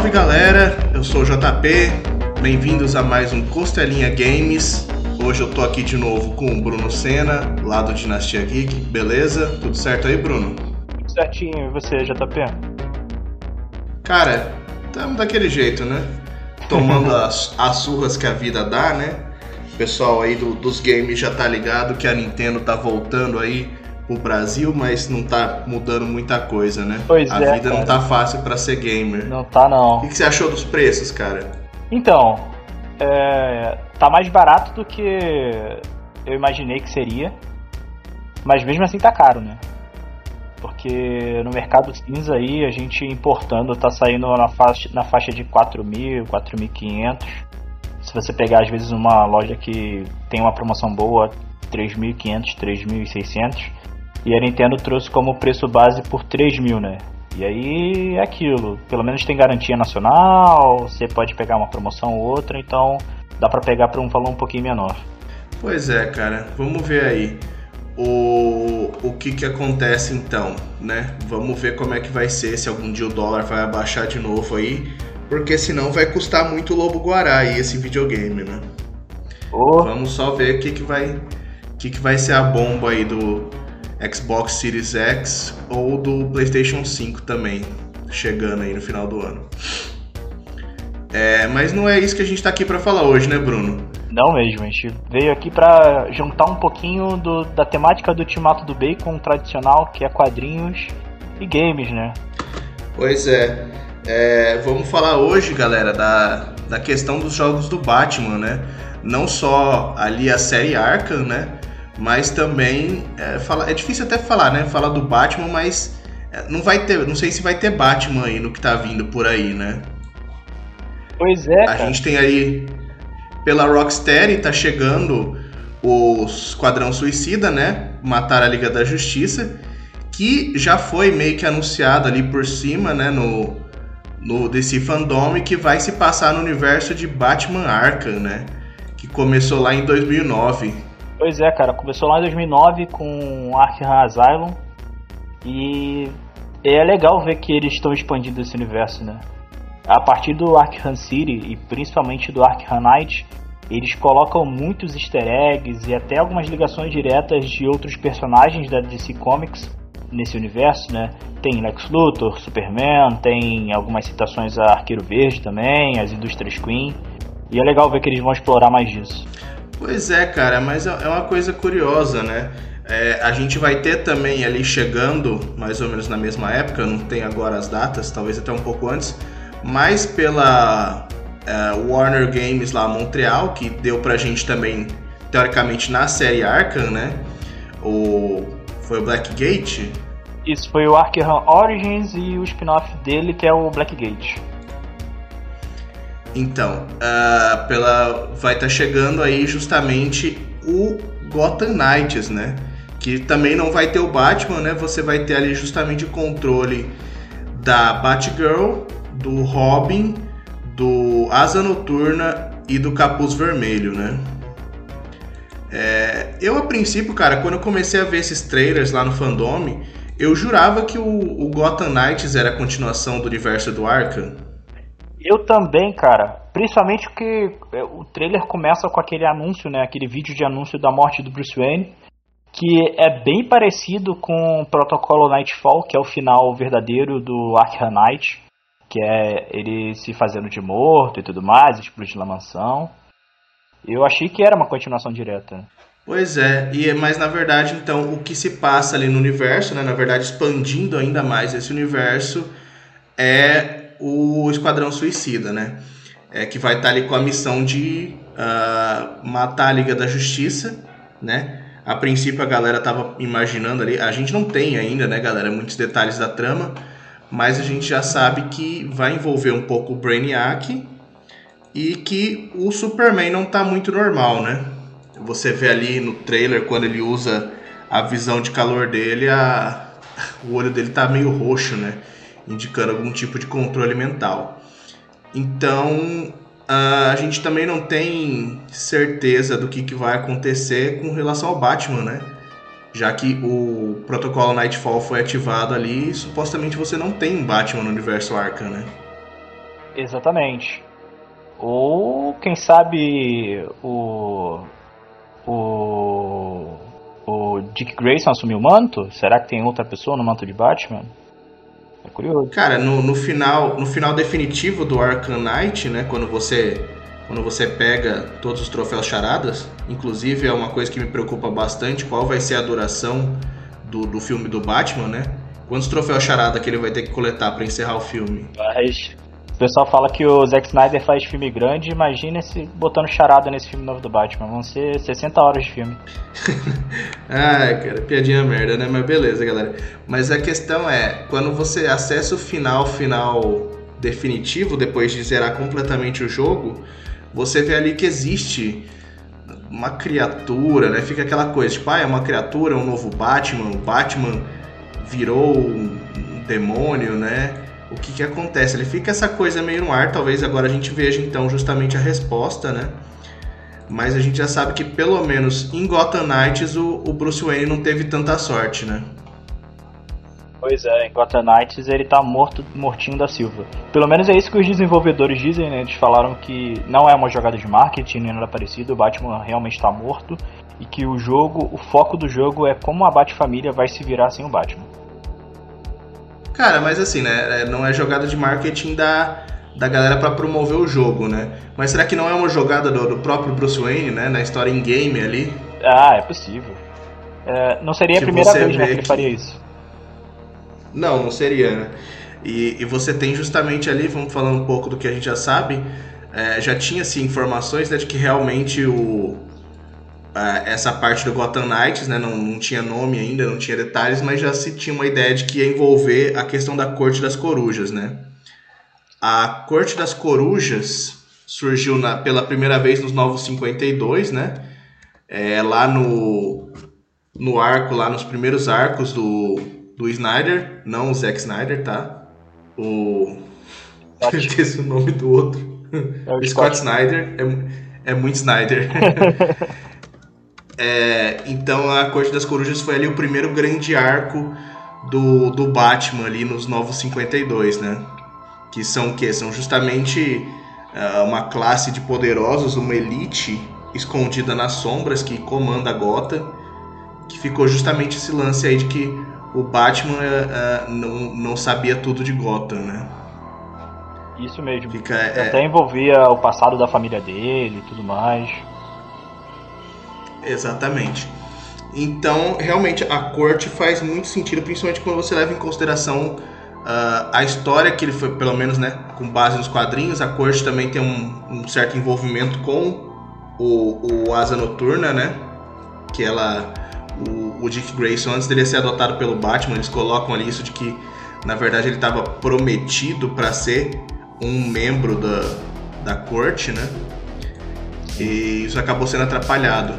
salve galera, eu sou o JP, bem-vindos a mais um Costelinha Games. Hoje eu tô aqui de novo com o Bruno Senna, lá do Dinastia Geek, beleza? Tudo certo aí, Bruno? Tudo certinho, e você, JP? Cara, estamos daquele jeito, né? Tomando as, as surras que a vida dá, né? O pessoal aí do, dos games já tá ligado que a Nintendo tá voltando aí pro Brasil, mas não tá mudando muita coisa, né? Pois a é, vida não cara. tá fácil pra ser gamer. Não tá não. O que, que você achou dos preços, cara? Então, é, tá mais barato do que eu imaginei que seria, mas mesmo assim tá caro, né? Porque no mercado cinza aí, a gente importando tá saindo na faixa, na faixa de 4.000, 4.500. Se você pegar às vezes uma loja que tem uma promoção boa, 3.500, 3.600. E a Nintendo trouxe como preço base por 3.000, né? E aí é aquilo, pelo menos tem garantia nacional, você pode pegar uma promoção ou outra, então dá pra pegar por um valor um pouquinho menor. Pois é, cara. Vamos ver aí o, o que que acontece então, né? Vamos ver como é que vai ser, se algum dia o dólar vai abaixar de novo aí, porque senão vai custar muito o Lobo Guará aí esse videogame, né? Ô, Vamos só ver o que que vai, o que que vai ser a bomba aí do Xbox Series X ou do PlayStation 5 também, chegando aí no final do ano. É, mas não é isso que a gente tá aqui pra falar hoje, né, Bruno? não mesmo, a gente veio aqui pra juntar um pouquinho do- da temática do Ultimato do Bacon tradicional, que é quadrinhos e games, né? Pois é. É, vamos falar hoje, galera, da, da questão dos jogos do Batman, né? Não só ali a série Arkham, né? Mas também é, fala, é difícil até falar, né? Falar do Batman, mas é, não vai ter, não sei se vai ter Batman aí no que tá vindo por aí, né? Pois é, A cara. gente tem aí pela Rocksteady tá chegando o Esquadrão Suicida, né? Matar a Liga da Justiça, que já foi meio que anunciado ali por cima, né? No, no DC Fandom, que vai se passar no universo de Batman Arkham, né? Que começou lá em 2009. Pois é, cara, começou lá em 2009 com Arkham Asylum e é legal ver que eles estão expandindo esse universo, né? A partir do Arkham City e principalmente do Arkham Knight, eles colocam muitos easter eggs e até algumas ligações diretas de outros personagens da DC Comics nesse universo, né? Tem Lex Luthor, Superman, tem algumas citações a Arqueiro Verde também, as Indústrias Queen. E é legal ver que eles vão explorar mais disso. Pois é, cara, mas é é uma coisa curiosa, né? É, a gente vai ter também ali chegando, mais ou menos na mesma época, não tem agora as datas, talvez até um pouco antes, mas pela é, Warner Games lá Montreal, que deu pra gente também, teoricamente, na série Arkham, né? O, foi o Blackgate? Isso foi o Arkham Origins e o spin-off dele que é o Blackgate. Então, ah, pela vai estar chegando aí justamente o Gotham Knights, né? Que também não vai ter o Batman, né? Você vai ter ali justamente o controle da Batgirl, do Robin, do Asa Noturna e do Capuz Vermelho, né? É, eu a princípio, cara, quando eu comecei a ver esses trailers lá no fandom, eu jurava que o, o Gotham Knights era a continuação do universo do Arkham. Eu também, cara. Principalmente porque é, o trailer começa com aquele anúncio, né? Aquele vídeo de anúncio da morte do Bruce Wayne. Que é bem parecido com o protocolo Nightfall, que é o final verdadeiro do Arkham Knight. Que é ele se fazendo de morto e tudo mais, explodindo a mansão. Eu achei que era uma continuação direta. Pois é, e mas na verdade, então, o que se passa ali no universo, né, na verdade, expandindo ainda mais esse universo, é o Esquadrão Suicida, né? É, que vai estar ali com a missão de ah, matar a Liga da Justiça, né? A princípio a galera tava imaginando ali, a gente não tem ainda, né, galera, muitos detalhes da trama, mas a gente já sabe que vai envolver um pouco o Brainiac e que o Superman não tá muito normal, né? Você vê ali no trailer quando ele usa a visão de calor dele, a... o olho dele tá meio roxo, né? Indicando algum tipo de controle mental. Então a gente também não tem certeza do que, que vai acontecer com relação ao Batman, né? Já que o protocolo Nightfall foi ativado ali, supostamente você não tem um Batman no universo Arkham, né? Exatamente. Ou quem sabe o o o Dick Grayson assumiu o manto? Será que tem outra pessoa no manto de Batman? Curioso. Cara, no, no final no final definitivo do Arkham Knight, né, quando você quando você pega todos os troféus charadas, inclusive é uma coisa que me preocupa bastante, qual vai ser a duração do, do filme do Batman, né? Quantos troféus charada que ele vai ter que coletar para encerrar o filme? Mas pessoal fala que o Zack Snyder faz filme grande, imagina se botando charada nesse filme novo do Batman. Vão ser 60 horas de filme. Ai, cara, piadinha merda, né? Mas beleza, galera. Mas a questão é, quando você acessa o final, final definitivo, depois de zerar completamente o jogo, você vê ali que existe uma criatura, né? Fica aquela coisa, tipo, ah, é uma criatura, um novo Batman, o Batman virou um demônio, né? O que que acontece? Ele fica essa coisa meio no ar, talvez agora a gente veja então justamente a resposta, né? Mas a gente já sabe que pelo menos em Gotham Knights o, o Bruce Wayne não teve tanta sorte, né? Pois é, em Gotham Knights ele tá morto, mortinho da Silva. Pelo menos é isso que os desenvolvedores dizem, né? Eles falaram que não é uma jogada de marketing nem nada parecido, o Batman realmente está morto e que o jogo, o foco do jogo é como a Bat-família vai se virar sem o Batman. Cara, mas assim, né? É, não é jogada de marketing da, da galera para promover o jogo, né? Mas será que não é uma jogada do, do próprio Bruce Wayne, né? Na história em game ali? Ah, é possível. É, não seria a primeira vez né, que ele faria isso. Não, não seria, né? E, e você tem justamente ali, vamos falar um pouco do que a gente já sabe, é, já tinha-se informações né, de que realmente o, essa parte do Gotham Knights, né, não, não tinha nome ainda, não tinha detalhes, mas já se tinha uma ideia de que ia envolver a questão da Corte das Corujas, né? A Corte das Corujas surgiu na, pela primeira vez nos Novos 52, né? É, lá no, no arco, lá nos primeiros arcos do, do Snyder, não o Zack Snyder, tá? O. Esqueci o nome do outro. É Scott Snyder. É, é muito Snyder. é, então a Corte das Corujas foi ali o primeiro grande arco do, do Batman ali nos Novos 52, né? Que são o quê? São justamente uh, uma classe de poderosos, uma elite escondida nas sombras que comanda a Gotham. Que ficou justamente esse lance aí de que o Batman uh, não, não sabia tudo de Gotham, né? Isso mesmo. Fica, é... Até envolvia o passado da família dele e tudo mais. Exatamente. Então, realmente, a corte faz muito sentido, principalmente quando você leva em consideração uh, a história que ele foi, pelo menos, né, com base nos quadrinhos. A corte também tem um, um certo envolvimento com o, o Asa Noturna, né? Que ela o, o Dick Grayson, antes dele ser adotado pelo Batman, eles colocam ali isso de que, na verdade, ele estava prometido para ser um membro da, da corte, né? E isso acabou sendo atrapalhado.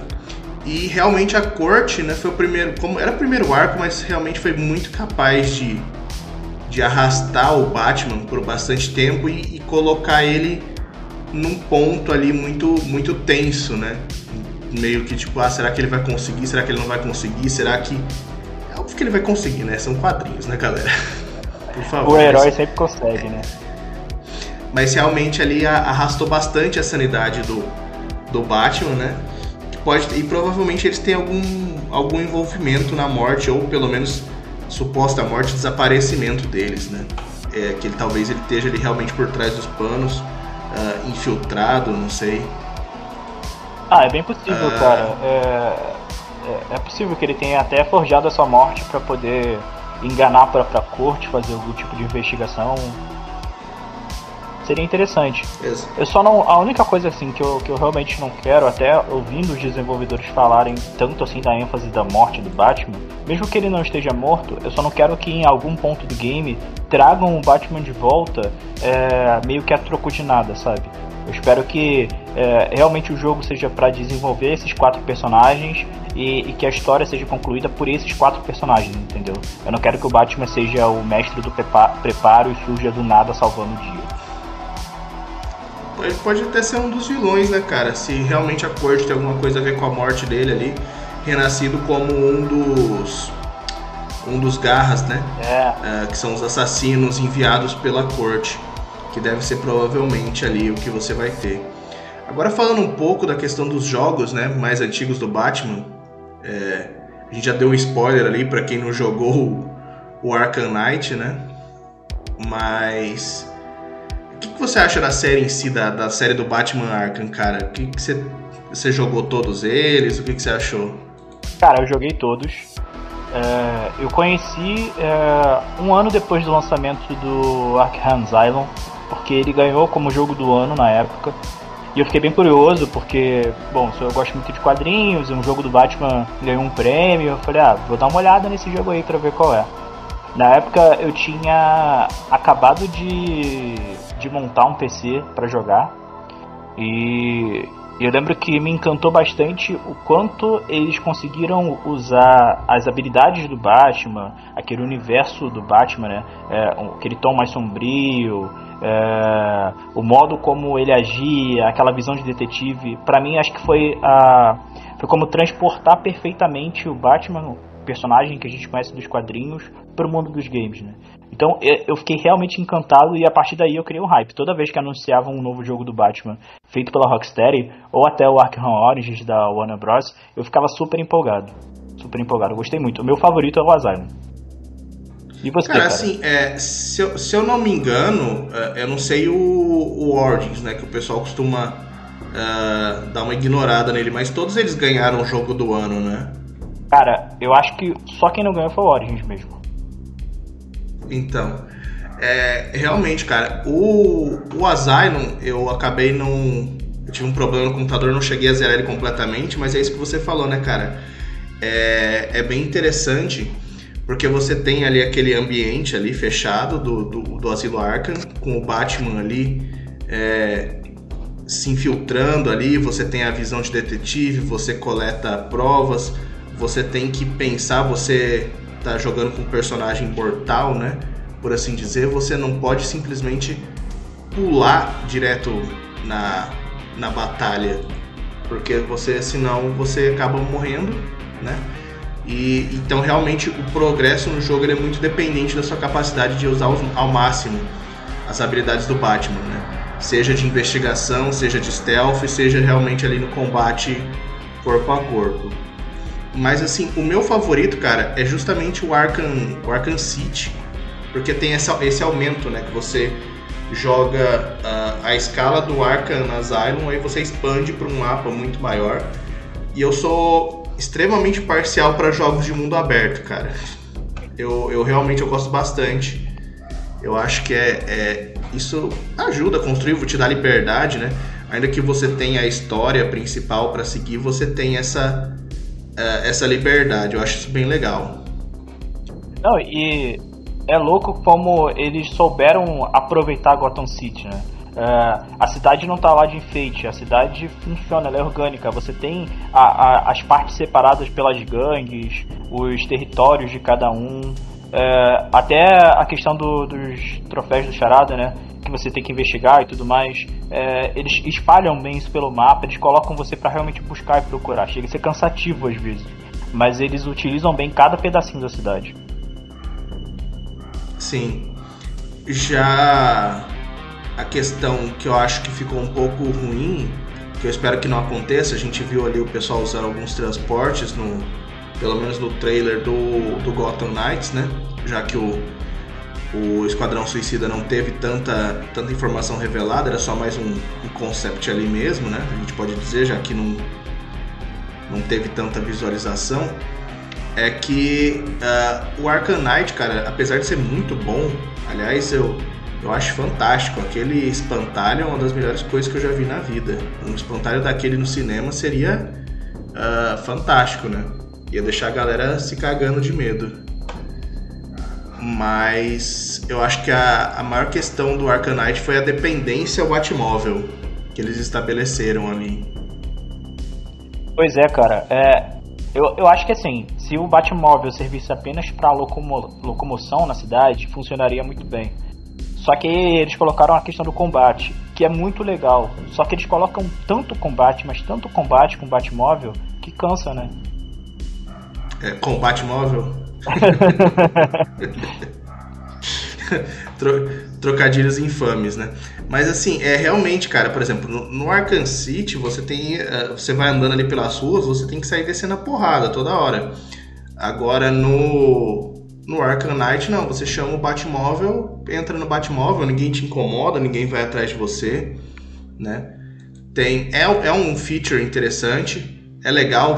E realmente a corte, né, foi o primeiro, como era o primeiro arco, mas realmente foi muito capaz de, de arrastar o Batman por bastante tempo e, e colocar ele num ponto ali muito muito tenso, né? meio que tipo, ah, será que ele vai conseguir? Será que ele não vai conseguir? Será que. É óbvio que ele vai conseguir, né? São quadrinhos, né, galera? Por favor. O herói mas... sempre consegue, né? Mas realmente ali arrastou bastante a sanidade do, do Batman, né? Pode, e provavelmente eles têm algum, algum envolvimento na morte, ou pelo menos suposta morte, desaparecimento deles, né? É, que ele, talvez ele esteja ali realmente por trás dos panos, uh, infiltrado, não sei. Ah, é bem possível, ah. cara. É, é, é, possível que ele tenha até forjado a sua morte para poder enganar a própria corte, fazer algum tipo de investigação. Seria interessante. Isso. Eu só não. A única coisa assim que eu, que eu realmente não quero, até ouvindo os desenvolvedores falarem tanto assim da ênfase da morte do Batman, mesmo que ele não esteja morto, eu só não quero que em algum ponto do game tragam o Batman de volta é, meio que a troco de nada, sabe? Eu espero que é, realmente o jogo seja para desenvolver esses quatro personagens e, e, que a história seja concluída por esses quatro personagens, entendeu? Eu não quero que o Batman seja o mestre do preparo e surja do nada salvando o dia. Ele pode até ser um dos vilões, né, cara? Se realmente a corte tem alguma coisa a ver com a morte dele ali, renascido como um dos um dos garras, né? É. é que são os assassinos enviados pela corte. que deve ser provavelmente ali o que você vai ter. Agora falando um pouco da questão dos jogos, né, mais antigos do Batman, é, a gente já deu um spoiler ali para quem não jogou o Arkham Knight, né? Mas que, que, você acha da série em si, da, da série do Batman Arkham, cara? O que, que você, você jogou todos eles? O que, que você achou? Cara, eu joguei todos. É, eu conheci é, um ano depois do lançamento do Arkham Asylum, porque ele ganhou como jogo do ano na época. E eu fiquei bem curioso, porque, bom, eu gosto muito de quadrinhos, um jogo do Batman ganhou um prêmio. Eu falei, ah, vou dar uma olhada nesse jogo aí pra ver qual é. Na época eu tinha acabado de, de montar um PC para jogar e eu lembro que me encantou bastante o quanto eles conseguiram usar as habilidades do Batman, aquele universo do Batman, né? É, aquele tom mais sombrio, é, o modo como ele agia, aquela visão de detetive. Para mim, acho que foi a foi como transportar perfeitamente o Batman personagem que a gente conhece dos quadrinhos para o mundo dos games, né? Então eu fiquei realmente encantado e a partir daí eu criei um hype. Toda vez que anunciavam um novo jogo do Batman feito pela Rocksteady ou até o Arkham Origins da Warner Bros, eu ficava super empolgado. Super empolgado, eu gostei muito. O meu favorito é o Asylum. E você, cara? cara? assim, é, se, eu, se eu não me engano, é, eu não sei o, o Origins, né? Que o pessoal costuma uh, dar uma ignorada nele, mas todos eles ganharam o jogo do ano, né? Cara, eu acho que só quem não ganhou foi o Origins mesmo. Então, é, realmente, cara, o, o Asylum eu acabei não. Eu tive um problema no computador, não cheguei a zerar ele completamente, mas é isso que você falou, né, cara? É, é bem interessante porque você tem ali aquele ambiente ali fechado do, do, do Asilo Arkham, com o Batman ali é, se infiltrando ali, você tem a visão de detetive, você coleta provas você tem que pensar, você tá jogando com um personagem mortal, né? Por assim dizer, você não pode simplesmente pular direto na, na batalha, porque você senão você acaba morrendo, né? E então realmente o progresso no jogo é muito dependente da sua capacidade de usar ao máximo as habilidades do Batman, né? Seja de investigação, seja de stealth, seja realmente ali no combate corpo a corpo. Mas assim, o meu favorito, cara, é justamente o Arkham, o Arkham City. Porque tem essa, esse aumento, né? Que você joga uh, a escala do Arkham Asylum, aí você expande para um mapa muito maior. E eu sou extremamente parcial para jogos de mundo aberto, cara. Eu, eu realmente eu gosto bastante. Eu acho que é, é isso ajuda a construir, te dá liberdade, né? Ainda que você tenha a história principal para seguir, você tem essa é, essa liberdade. Eu acho isso bem legal. Não, e é louco como eles souberam aproveitar Gotham City, né? É, a cidade não está lá de enfeite, a cidade funciona, ela é orgânica. Você tem a, a, as partes separadas pelas gangues, os territórios de cada um, é, até a questão do, dos troféus do Charada, né? que você tem que investigar e tudo mais, é, eles espalham bem isso pelo mapa, eles colocam você para realmente buscar e procurar. Chega a ser cansativo às vezes, mas eles utilizam bem cada pedacinho da cidade. Sim. Já a questão que eu acho que ficou um pouco ruim, que eu espero que não aconteça, a gente viu ali o pessoal usando alguns transportes no pelo menos no trailer do, do Gotham Knights, né? Já que o o Esquadrão Suicida não teve tanta, tanta informação revelada, era só mais um, um concept ali mesmo, né? A gente pode dizer, já que não, não teve tanta visualização. É que uh, o Arkham Knight, cara, apesar de ser muito bom, aliás, eu, eu acho fantástico. Aquele espantalho é uma das melhores coisas que eu já vi na vida. Um espantalho daquele no cinema seria uh, fantástico, né? Ia deixar a galera se cagando de medo. Mas eu acho que a, a maior questão do Arcanite foi a dependência ao Batmóvel que eles estabeleceram ali. Pois é, cara. É, eu, eu acho que assim, se o Batmóvel servisse apenas para locomo, locomoção na cidade, funcionaria muito bem. Só que eles colocaram a questão do combate, que é muito legal. Só que eles colocam tanto combate, mas tanto combate com Batmóvel, que cansa, né? É, combate móvel? trocadilhos infames, né? Mas assim, é realmente, cara, por exemplo, no, no Arkham City, você tem. Uh, você vai andando ali pelas ruas, você tem que sair descendo a porrada toda hora. Agora no. No Arkham Knight, não, você chama o Batmóvel, entra no Batmóvel, ninguém te incomoda, ninguém vai atrás de você, né? Tem, é, é um feature interessante, é legal,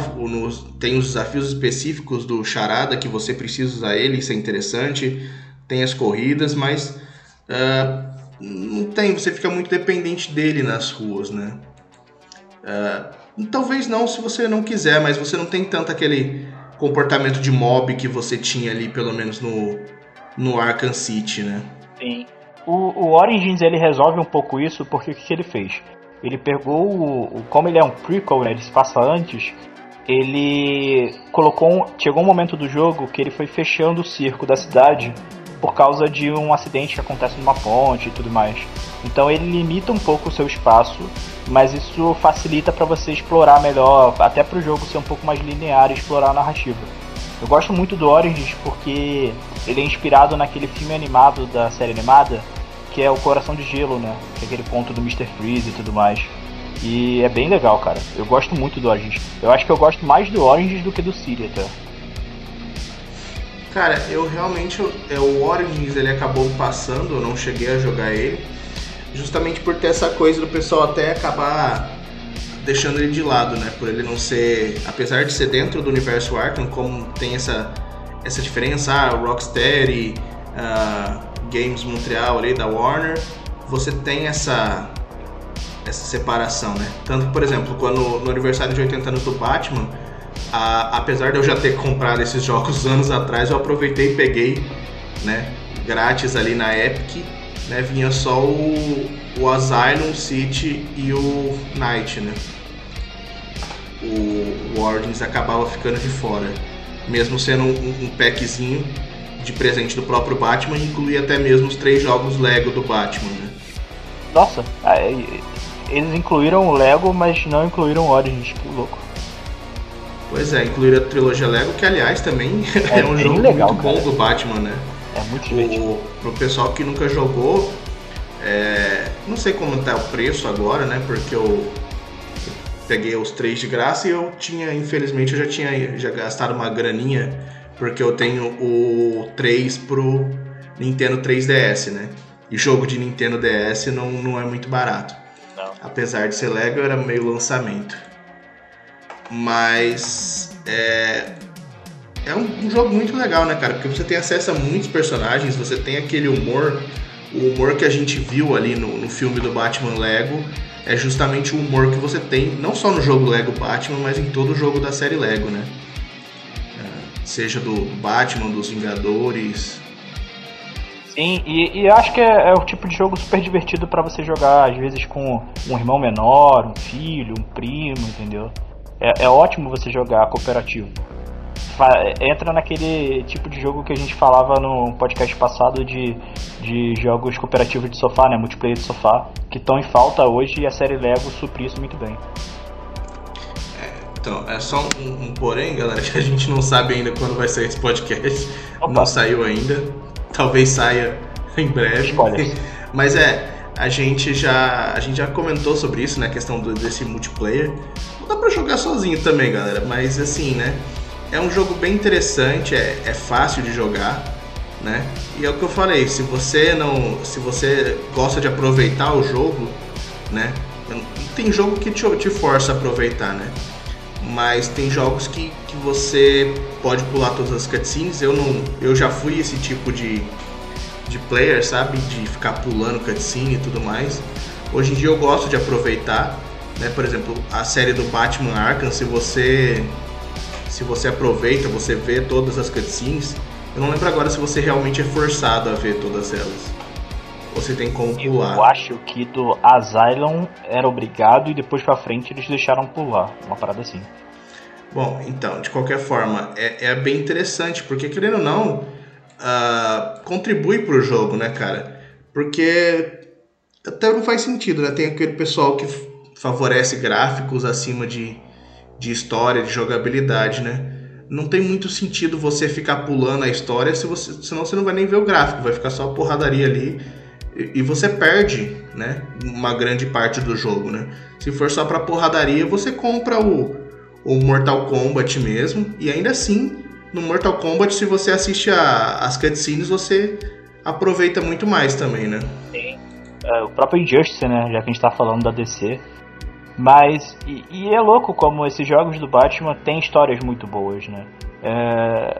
tem os desafios específicos do Charada que você precisa usar ele, isso é interessante. Tem as corridas, mas uh, não tem, você fica muito dependente dele nas ruas, né? Uh, talvez não se você não quiser, mas você não tem tanto aquele comportamento de mob que você tinha ali, pelo menos no, no Arkham City, né? Sim. O, o Origins ele resolve um pouco isso porque o que, que ele fez? Ele pegou o, como ele é um prequel, né, ele se passa antes, ele colocou um, chegou um momento do jogo que ele foi fechando o circo da cidade por causa de um acidente que acontece numa ponte e tudo mais. Então ele limita um pouco o seu espaço, mas isso facilita para você explorar melhor, até para o jogo ser um pouco mais linear e explorar a narrativa. Eu gosto muito do Origins porque ele é inspirado naquele filme animado da série animada que é o Coração de Gelo, né? Que é aquele ponto do Mr. Freeze e tudo mais. E é bem legal, cara. Eu gosto muito do Origins. Eu acho que eu gosto mais do Origins do que do City até. Cara, eu realmente. É, o Origins ele acabou passando, eu não cheguei a jogar ele. Justamente por ter essa coisa do pessoal até acabar deixando ele de lado, né? Por ele não ser. Apesar de ser dentro do universo Arkham, como tem essa, essa diferença, ah, Rocksteady. Uh, Games Montreal ali da Warner, você tem essa essa separação, né? Tanto por exemplo, quando no aniversário de 80 anos do Batman, a, apesar de eu já ter comprado esses jogos anos atrás, eu aproveitei e peguei, né, grátis ali na Epic, né, vinha só o, o Asylum City e o Night, né? O, o Origins acabava ficando de fora, mesmo sendo um, um packzinho de presente do próprio Batman e inclui até mesmo os três jogos Lego do Batman, né? Nossa, eles incluíram o Lego, mas não incluíram o Origins, que louco. Pois é, incluíram a trilogia Lego, que aliás também é, é um jogo legal, muito cara. bom do Batman, né? É muito divertido. O, pro pessoal que nunca jogou, é, não sei como tá o preço agora, né? Porque eu peguei os três de graça e eu tinha, infelizmente, eu já tinha já gastado uma graninha porque eu tenho o 3 pro Nintendo 3DS, né? E jogo de Nintendo DS não, não é muito barato. Não. Apesar de ser Lego, era meio lançamento. Mas é, é um, um, jogo muito legal, né, cara? Porque você tem acesso a muitos personagens, você tem aquele humor, o humor que a gente viu ali no, no filme do Batman Lego. É justamente o humor que você tem, não só no jogo Lego Batman, mas em todo o jogo da série Lego, né? Seja do Batman, dos Vingadores. Sim, e, e acho que é, é, o tipo de jogo super divertido para você jogar, às vezes com um irmão menor, um filho, um primo, entendeu? É, é ótimo você jogar cooperativo. Entra naquele tipo de jogo que a gente falava no podcast passado de, de jogos cooperativos de sofá, né? Multiplayer de sofá, que estão em falta hoje e a série Lego supri isso muito bem. Então, é só um, um, porém, galera, que a gente não sabe ainda quando vai sair esse podcast. Opa. Não saiu ainda. Talvez saia em breve. Mas é, a gente já a gente já comentou sobre isso, né, a questão do, desse multiplayer. Não dá para jogar sozinho também, galera, mas assim, né? É um jogo bem interessante, é, é fácil de jogar, né? E é o que eu falei, se você não, se você gosta de aproveitar o jogo, né? Tem jogo que te, te força a aproveitar, né? Mas tem jogos que, que você pode pular todas as cutscenes. Eu não, eu já fui esse tipo de, de player, sabe, de ficar pulando cutscene e tudo mais. Hoje em dia eu gosto de aproveitar, né? Por exemplo, a série do Batman Arkham, se você se você aproveita, você vê todas as cutscenes. Eu não lembro agora se você realmente é forçado a ver todas elas. Você tem como pular. Eu acho que do Asylum era obrigado e depois pra frente eles deixaram pular. Uma parada assim. Bom, então, de qualquer forma, é, é bem interessante, porque querendo ou não, uh, contribui pro jogo, né, cara? Porque até não faz sentido, né? Tem aquele pessoal que favorece gráficos acima de, de história, de jogabilidade, né? Não tem muito sentido você ficar pulando a história, se você, senão você não vai nem ver o gráfico, vai ficar só a porradaria ali e, e você perde, né, uma grande parte do jogo, né? Se for só para porradaria, você compra o, o Mortal Kombat mesmo e ainda assim no Mortal Kombat, se você assiste a, as cutscenes, você aproveita muito mais também, né? Sim. É, o próprio Injustice, né? Já que a gente tá falando da DC. Mas, e, e, é louco como esses jogos do Batman têm histórias muito boas, né? É,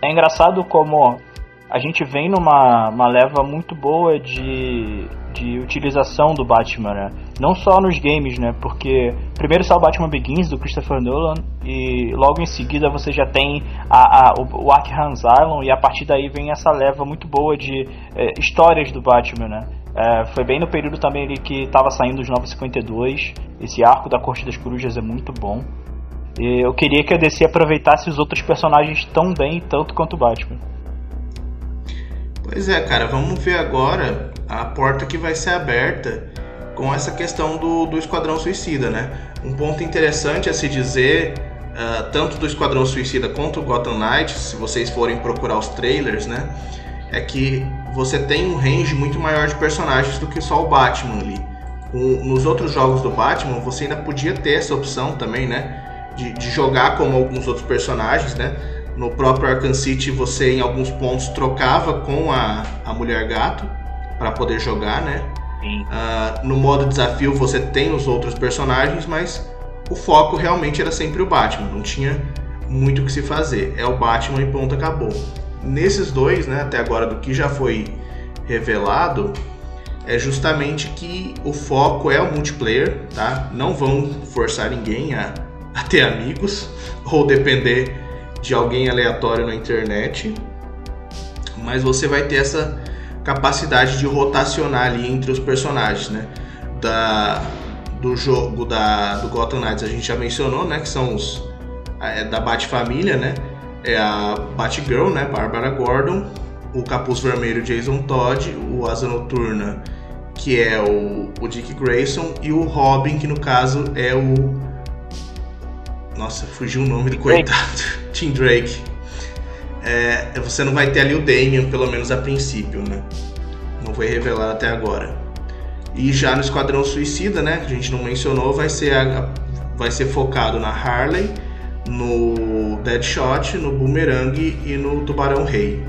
é engraçado como a gente vem numa uma leva muito boa de, de utilização do Batman, né? Não só nos games, né? Porque primeiro saiu o Batman Begins do Christopher Nolan e logo em seguida você já tem a, a, o, o Arkham Asylum e a partir daí vem essa leva muito boa de é, histórias do Batman, né? É, foi bem no período também ali que estava saindo os 952. Esse arco da Corte das Corujas é muito bom. E eu queria que a DC aproveitasse os outros personagens tão bem, tanto quanto o Batman. Pois é, cara, vamos ver agora a porta que vai ser aberta com essa questão do, do Esquadrão Suicida, né? Um ponto interessante a se dizer, uh, tanto do Esquadrão Suicida quanto do Gotham Knights, se vocês forem procurar os trailers, né? É que você tem um range muito maior de personagens do que só o Batman ali. nos outros jogos do Batman, você ainda podia ter essa opção também, né? De, de jogar como alguns outros personagens, né? No próprio Arkham City você em alguns pontos trocava com a, a Mulher Gato para poder jogar, né? Uh, no modo desafio você tem os outros personagens, mas o foco realmente era sempre o Batman, não tinha muito o que se fazer. É o Batman e ponto acabou. Nesses dois, né, até agora do que já foi revelado, é justamente que o foco é o multiplayer, tá? Não vão forçar ninguém a, a ter amigos ou depender de alguém aleatório na internet, mas você vai ter essa capacidade de rotacionar ali entre os personagens, né? Da, do jogo da, do Gotham Knights a gente já mencionou, né? Que são os é da Bat-família, né? É a Batgirl, né? Barbara Gordon, o Capuz Vermelho Jason Todd, o Asa Noturna, que é o, o Dick Grayson, e o Robin, que no caso é o nossa, fugiu o nome do coitado. Tim Drake. É, você não vai ter ali o Damian, pelo menos a princípio, né? Não foi revelado até agora. E já no Esquadrão Suicida, né? Que a gente não mencionou, vai ser, a, vai ser focado na Harley, no Deadshot, no Boomerang e no Tubarão Rei.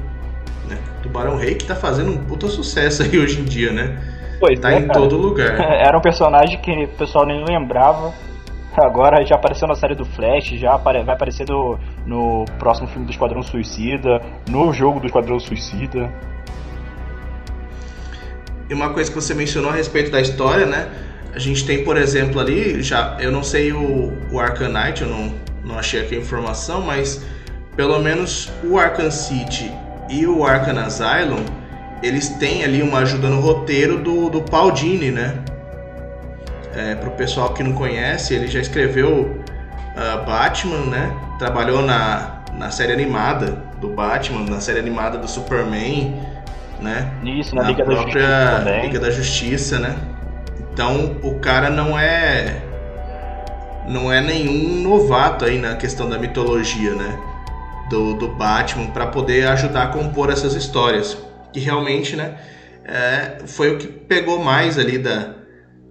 Né? Tubarão Rei que tá fazendo um puta sucesso aí hoje em dia, né? Pois tá é, em cara. todo lugar. Era um personagem que o pessoal nem lembrava Agora já apareceu na série do Flash, já vai aparecer do, no próximo filme do Esquadrão Suicida, no jogo do Esquadrão Suicida. E uma coisa que você mencionou a respeito da história, né? A gente tem, por exemplo, ali, já eu não sei o, o Knight, eu não, não achei aqui a informação, mas pelo menos o Arkham City e o Arkham Asylum, eles têm ali uma ajuda no roteiro do, do Paul Dini, né? É, para o pessoal que não conhece, ele já escreveu uh, Batman, né? Trabalhou na, na série animada do Batman, na série animada do Superman, né? Isso, na, na Liga própria da Justiça Liga da Justiça, né? Então o cara não é não é nenhum novato aí na questão da mitologia, né? Do, do Batman para poder ajudar a compor essas histórias. Que realmente, né? É, foi o que pegou mais ali da,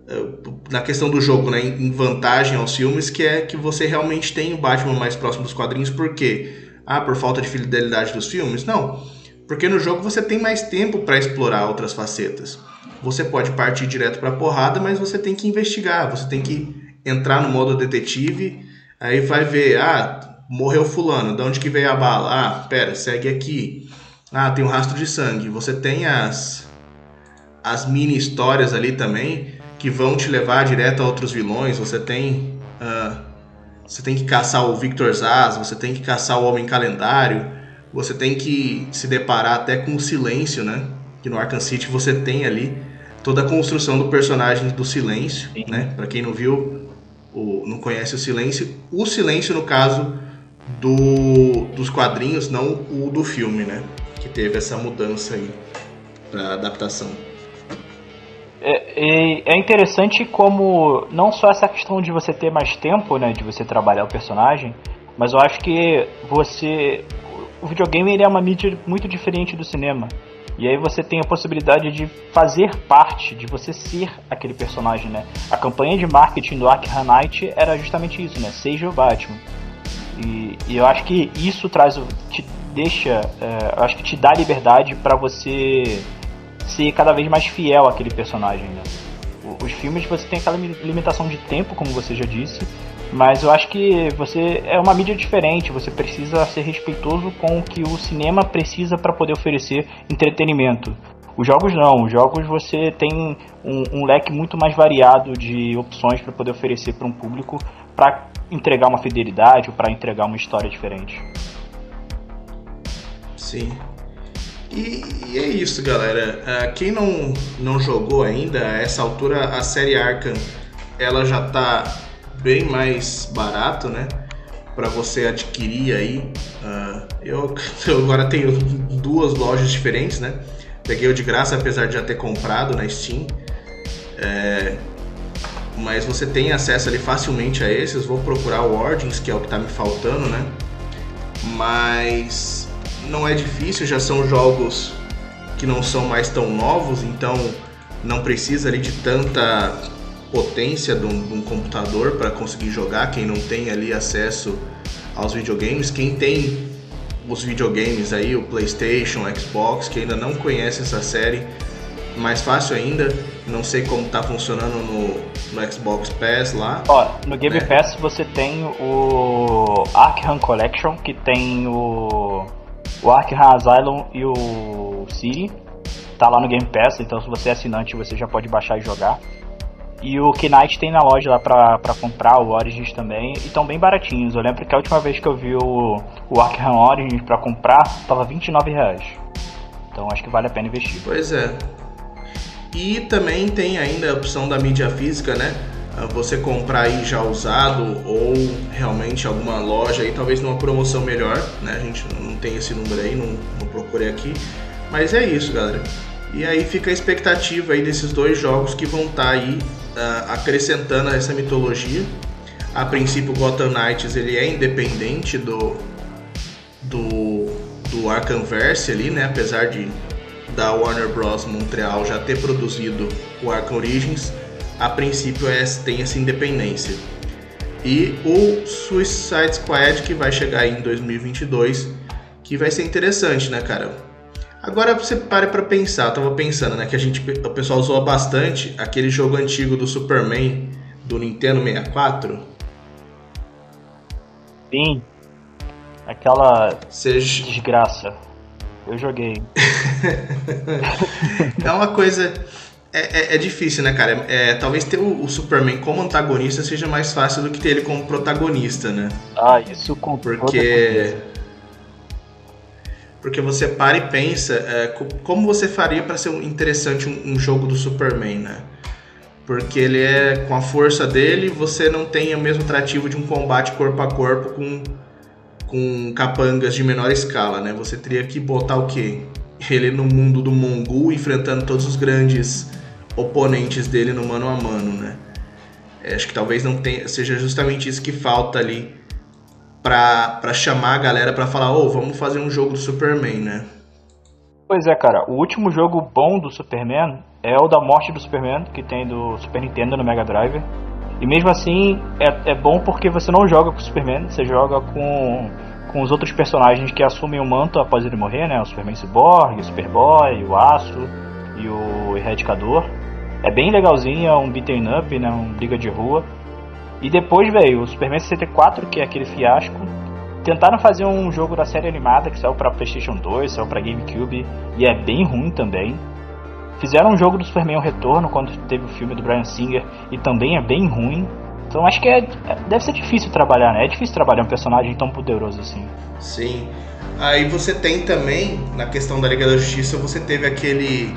eh, na questão do jogo, né, em vantagem aos filmes, que é que você realmente tem o Batman mais próximo dos quadrinhos, por quê? Ah, por falta de fidelidade dos filmes? Não. Porque no jogo você tem mais tempo para explorar outras facetas. Você pode partir direto para porrada, mas você tem que investigar, você tem que entrar no modo detetive, aí vai ver, ah, morreu fulano, de onde que veio a bala? Ah, pera, segue aqui. Ah, tem um rastro de sangue. Você tem as as mini histórias ali também que vão te levar direto a outros vilões. Você tem. Uh, você tem que caçar o Victor Zaz, você tem que caçar o Homem Calendário, você tem que se deparar até com o Silêncio, né? Que no Arkham City você tem ali toda a construção do personagem do Silêncio, Sim. né? Para quem não viu, o, não conhece o Silêncio, o Silêncio no caso do, dos quadrinhos, não o do filme, né? Que teve essa mudança aí para adaptação. É, é, interessante como não só essa questão de você ter mais tempo, né, de você trabalhar o personagem, mas eu acho que você o videogame ele é uma mídia muito diferente do cinema. E aí você tem a possibilidade de fazer parte, de você ser aquele personagem, né? A campanha de marketing do Arkham Knight era justamente isso, né? Seja o Batman. E, e eu acho que isso traz, te deixa, é, eu acho que te dá liberdade para você ser cada vez mais fiel àquele personagem, né? Os filmes você tem aquela limitação de tempo, como você já disse, mas eu acho que você é uma mídia diferente, você precisa ser respeitoso com o que o cinema precisa para poder oferecer entretenimento. Os jogos não, os jogos você tem um, um leque muito mais variado de opções para poder oferecer para um público para entregar uma fidelidade ou para entregar uma história diferente. Sim. E, e, é isso, galera. Uh, quem não, não jogou ainda, a essa altura a série Arkham ela já está bem mais barato, né? Para você adquirir aí. Uh, eu, eu, agora tenho duas lojas diferentes, né? Peguei o de graça, apesar de já ter comprado na Steam. É, mas você tem acesso ali facilmente a esses. Vou procurar o Origins, que é o que está me faltando, né? Mas não é difícil, já são jogos que não são mais tão novos, então não precisa ali de tanta potência de um, de um computador para conseguir jogar, quem não tem ali acesso aos videogames, quem tem os videogames aí, o PlayStation, o Xbox, que ainda não conhece essa série, mais fácil ainda, não sei como está funcionando no, no, Xbox Pass lá. Ó, no Game né? Pass você tem o Arkham Collection, que tem o, o Arkham Asylum e o City. Tá lá no Game Pass, então se você é assinante você já pode baixar e jogar. E o Knight tem na loja lá pra, pra comprar, o Origins também, e estão bem baratinhos. Eu lembro que a última vez que eu vi o, o Arkham Origins pra comprar, tava 29 reais. Então acho que vale a pena investir. Pois é. E também tem ainda a opção da mídia física, né? Ah, você comprar aí já usado ou realmente alguma loja aí, talvez numa promoção melhor, né? A gente não tem esse número aí, não, não procurei aqui. Mas é isso, galera. E aí fica a expectativa aí desses dois jogos que vão estar tá aí uh, acrescentando essa mitologia. A princípio, Gotham Knights ele é independente do do, do Arkhamverse ali, né? Apesar de da Warner Bros. Montreal já ter produzido o Arkham Origins, a princípio é, tem essa independência. E o Suicide Squad que vai chegar em 2022, que vai ser interessante, né, cara? Agora você pare para pensar, eu tava pensando, né, que a gente o pessoal usou bastante aquele jogo antigo do Superman do Nintendo 64. Sim. Aquela Seja... desgraça. Eu joguei. é uma coisa é, é, é, difícil, né, cara? É, talvez ter o, o, Superman como antagonista seja mais fácil do que ter ele como protagonista, né? Ah, isso com Porque porque você para e pensa é, como você faria para ser interessante um, um, jogo do Superman, né? Porque ele é com a força dele, você não tem o mesmo atrativo de um combate corpo a corpo com, com capangas de menor escala, né? Você teria que botar o quê? Ele no mundo do Mongul, enfrentando todos os grandes oponentes dele no mano a mano, né? É, acho que talvez não tenha, seja justamente isso que falta ali pra, chamar a galera pra falar, ô, oh, vamos fazer um jogo do Superman, né? Pois é, cara, o último jogo bom do Superman é o da morte do Superman, que tem do Super Nintendo no Mega Drive. E mesmo assim, é, é bom porque você não joga com o Superman, você joga com, com os outros personagens que assumem o manto após ele morrer, né? O Superman Cyborg, o Superboy, o Aço e o Erradicador. É bem legalzinho, é um beaten up, né? Um briga de rua. E depois veio o Superman 64, que é aquele fiasco. Tentaram fazer um jogo da série animada que saiu para PlayStation 2, saiu para GameCube e é bem ruim também. Fizeram um jogo do Superman o Retorno quando teve o filme do Brian Singer e também é bem ruim. Então acho que é, deve ser difícil trabalhar, né? É difícil trabalhar um personagem tão poderoso assim. Sim. Aí você tem também, na questão da Liga da Justiça, você teve aquele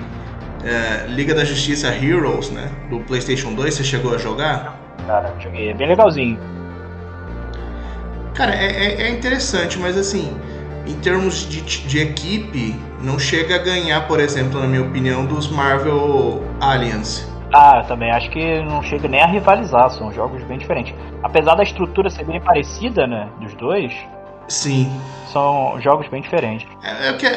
é, Liga da Justiça Heroes, né? Do PlayStation 2, você chegou a jogar? cara. Joguei, é bem legalzinho. Cara, é, é, é interessante, mas assim, em termos de, de equipe, não chega a ganhar, por exemplo, na minha opinião, dos Marvel Alliance. Ah, eu também acho que não chega nem a rivalizar, são jogos bem diferentes. Apesar da estrutura ser bem parecida, né, dos dois. Sim. São jogos bem diferentes. É, é porque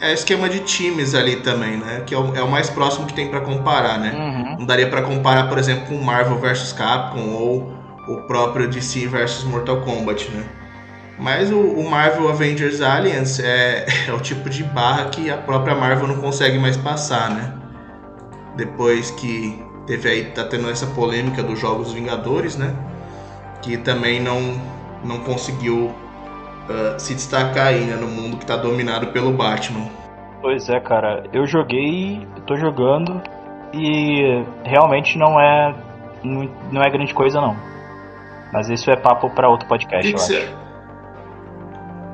é esquema de times ali também, né? Que é o, é o mais próximo que tem para comparar, né? Uhum. Não daria para comparar, por exemplo, com Marvel vs Capcom ou o próprio DC vs Mortal Kombat, né? Mas o, o, Marvel Avengers Alliance é, é, o tipo de barra que a própria Marvel não consegue mais passar, né? Depois que teve aí, tá tendo essa polêmica dos Jogos Vingadores, né? Que também não, não conseguiu uh, se destacar aí, né? No mundo que tá dominado pelo Batman. Pois é, cara. Eu joguei, tô jogando e realmente não é não é grande coisa não. Mas isso é papo para outro podcast, eu acho.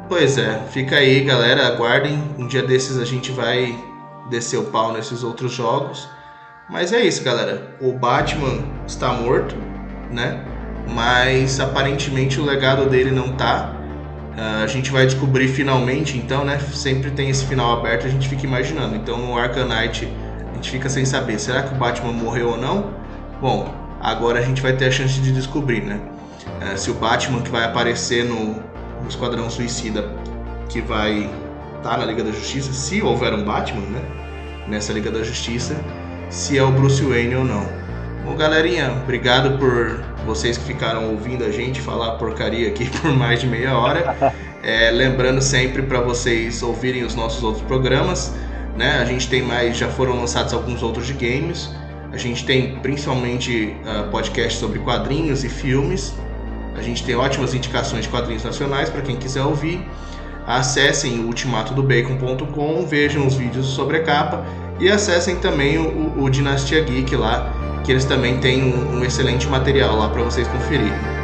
Pois é, fica aí, galera. Aguardem. Um dia desses a gente vai descer o pau nesses outros jogos. Mas é isso, galera. O Batman está morto, né? Mas aparentemente o legado dele não tá. Uh, a gente vai descobrir finalmente, então, né? Sempre tem esse final aberto, a gente fica imaginando. Então no Arcanite a gente fica sem saber. Será que o Batman morreu ou não? Bom, agora a gente vai ter a chance de descobrir, né? Uh, se o Batman que vai aparecer no, o Esquadrão Suicida que vai estar tá na Liga da Justiça, se houver um Batman, né? Nessa Liga da Justiça, se é o Bruce Wayne ou não. Bom, galerinha, obrigado por vocês que ficaram ouvindo a gente falar porcaria aqui por mais de meia hora. É, lembrando sempre para vocês ouvirem os nossos outros programas, né? A gente tem mais, já foram lançados alguns outros de games. A gente tem principalmente uh, podcasts sobre quadrinhos e filmes. A gente tem ótimas indicações de quadrinhos nacionais para quem quiser ouvir. Acessem ultimatodobacon.com, vejam os vídeos sobre a capa e acessem também o, o Dinastia Geek lá, que eles também têm um, um excelente material lá para vocês conferirem.